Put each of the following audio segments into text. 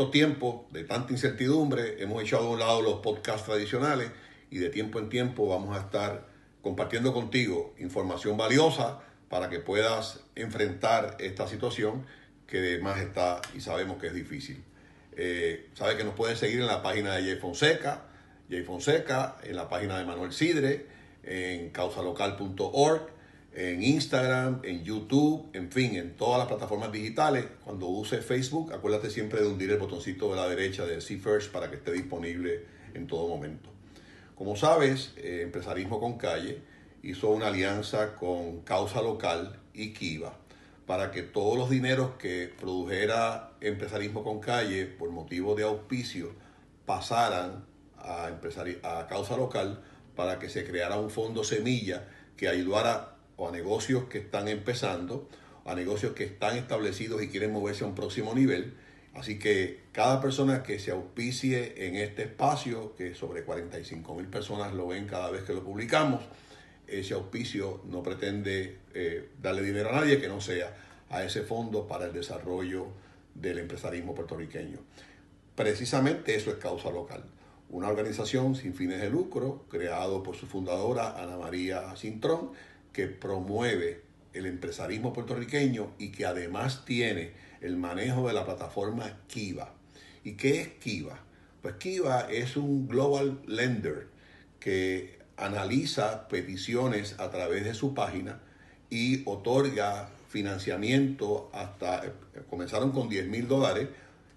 estos tiempos de tanta incertidumbre hemos echado a un lado los podcasts tradicionales y de tiempo en tiempo vamos a estar compartiendo contigo información valiosa para que puedas enfrentar esta situación que más está y sabemos que es difícil. Eh, sabe que nos pueden seguir en la página de Jay Fonseca, Jay Fonseca, en la página de Manuel Sidre, en causalocal.org, en Instagram, en YouTube, en fin, en todas las plataformas digitales. Cuando use Facebook, acuérdate siempre de hundir el botoncito de la derecha de See First para que esté disponible en todo momento. Como sabes, eh, Empresarismo con Calle hizo una alianza con Causa Local y Kiva para que todos los dineros que produjera Empresarismo con Calle por motivo de auspicio pasaran a, a Causa Local para que se creara un fondo semilla que ayudara a negocios que están empezando, a negocios que están establecidos y quieren moverse a un próximo nivel Así que cada persona que se auspicie en este espacio, que sobre 45 mil personas lo ven cada vez que lo publicamos, ese auspicio no pretende eh, darle dinero a nadie que no sea a ese fondo para el desarrollo del empresarismo puertorriqueño. Precisamente eso es causa local. Una organización sin fines de lucro, creado por su fundadora Ana María Cintrón, que promueve el empresarismo puertorriqueño y que además tiene el manejo de la plataforma Kiva. ¿Y qué es Kiva? Pues Kiva es un global lender que analiza peticiones a través de su página y otorga financiamiento hasta, eh, comenzaron con 10 mil dólares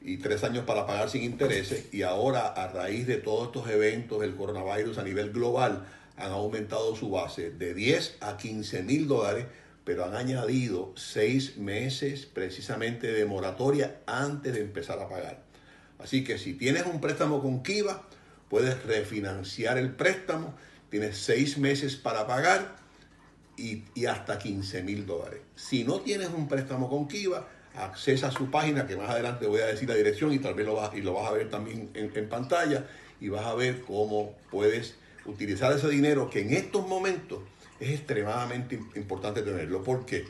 y tres años para pagar sin intereses y ahora a raíz de todos estos eventos del coronavirus a nivel global han aumentado su base de 10 a 15 mil dólares pero han añadido seis meses precisamente de moratoria antes de empezar a pagar. Así que si tienes un préstamo con Kiva, puedes refinanciar el préstamo, tienes seis meses para pagar y, hasta 15 mil dólares. Si no tienes un préstamo con Kiva, accesa a su página, que más adelante voy a decir la dirección y tal vez lo vas, y lo vas a ver también en, en pantalla, y vas a ver cómo puedes utilizar ese dinero que en estos momentos es extremadamente importante tenerlo. porque,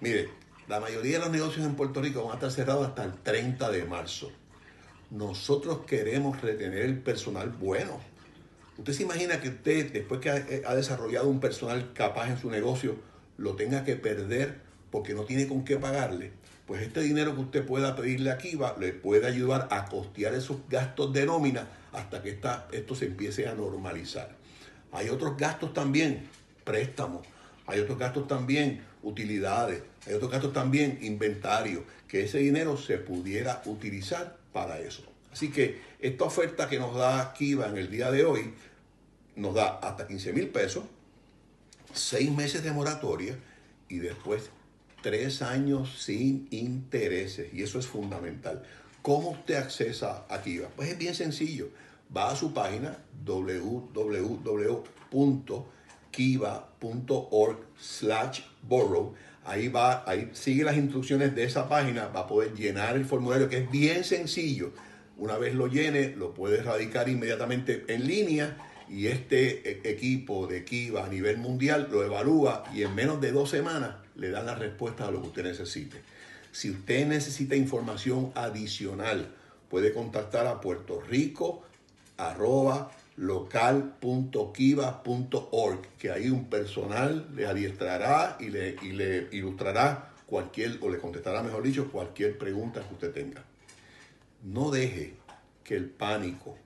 Mire, la mayoría de los negocios en Puerto Rico van a estar cerrados hasta el 30 de marzo. Nosotros queremos retener el personal bueno. Usted se imagina que usted, después que ha, desarrollado un personal capaz en su negocio, lo tenga que perder porque no tiene con qué pagarle. Pues este dinero que usted pueda pedirle aquí va, le puede ayudar a costear esos gastos de nómina hasta que esto se empiece a normalizar. Hay otros gastos también préstamos, hay otros gastos también, utilidades, hay otros gastos también, inventario, que ese dinero se pudiera utilizar para eso. Así que esta oferta que nos da Kiva en el día de hoy nos da hasta 15 mil pesos, seis meses de moratoria y después tres años sin intereses. Y eso es fundamental. ¿Cómo usted accesa a Kiva? Pues es bien sencillo. Va a su página www kiva.org slash borrow. Ahí va, ahí sigue las instrucciones de esa página, va a poder llenar el formulario que es bien sencillo. Una vez lo llene, lo puede radicar inmediatamente en línea y este e, equipo de Kiva a nivel mundial lo evalúa y en menos de dos semanas le dan la respuesta a lo que usted necesite. Si usted necesita información adicional, puede contactar a Puerto Rico arroba local.kiva.org, que ahí un personal le adiestrará y le, y le ilustrará cualquier, o le contestará, mejor dicho, cualquier pregunta que usted tenga. No deje que el pánico,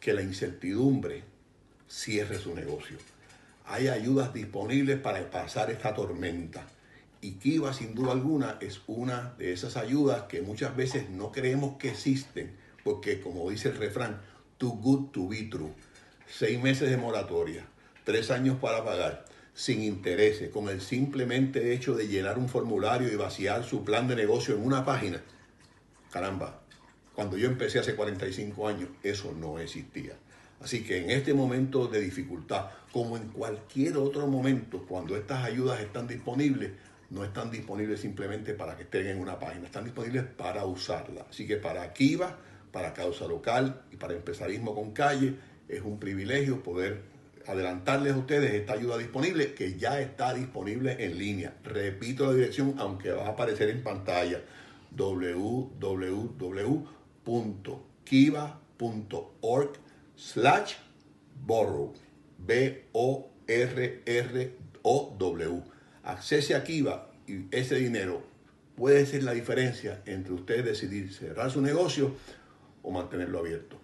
que la incertidumbre cierre su negocio. Hay ayudas disponibles para pasar esta tormenta. Y Kiva, sin duda alguna, es una de esas ayudas que muchas veces no creemos que existen, porque como dice el refrán, too good to be true seis meses de moratoria, tres años para pagar, sin intereses, con el simplemente hecho de llenar un formulario y vaciar su plan de negocio en una página. Caramba, cuando yo empecé hace 45 años, eso no existía. Así que en este momento de dificultad, como en cualquier otro momento, cuando estas ayudas están disponibles, no están disponibles simplemente para que estén en una página, están disponibles para usarla. Así que para Kiva, para Causa Local y para Empresarismo con Calle, es un privilegio poder adelantarles a ustedes esta ayuda disponible que ya está disponible en línea. Repito la dirección, aunque va a aparecer en pantalla, www.kiva.org slash borrow. B-O-R-R-O-W. Accese a Kiva y ese dinero puede ser la diferencia entre usted decidir cerrar su negocio o mantenerlo abierto.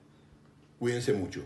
Cuídense mucho.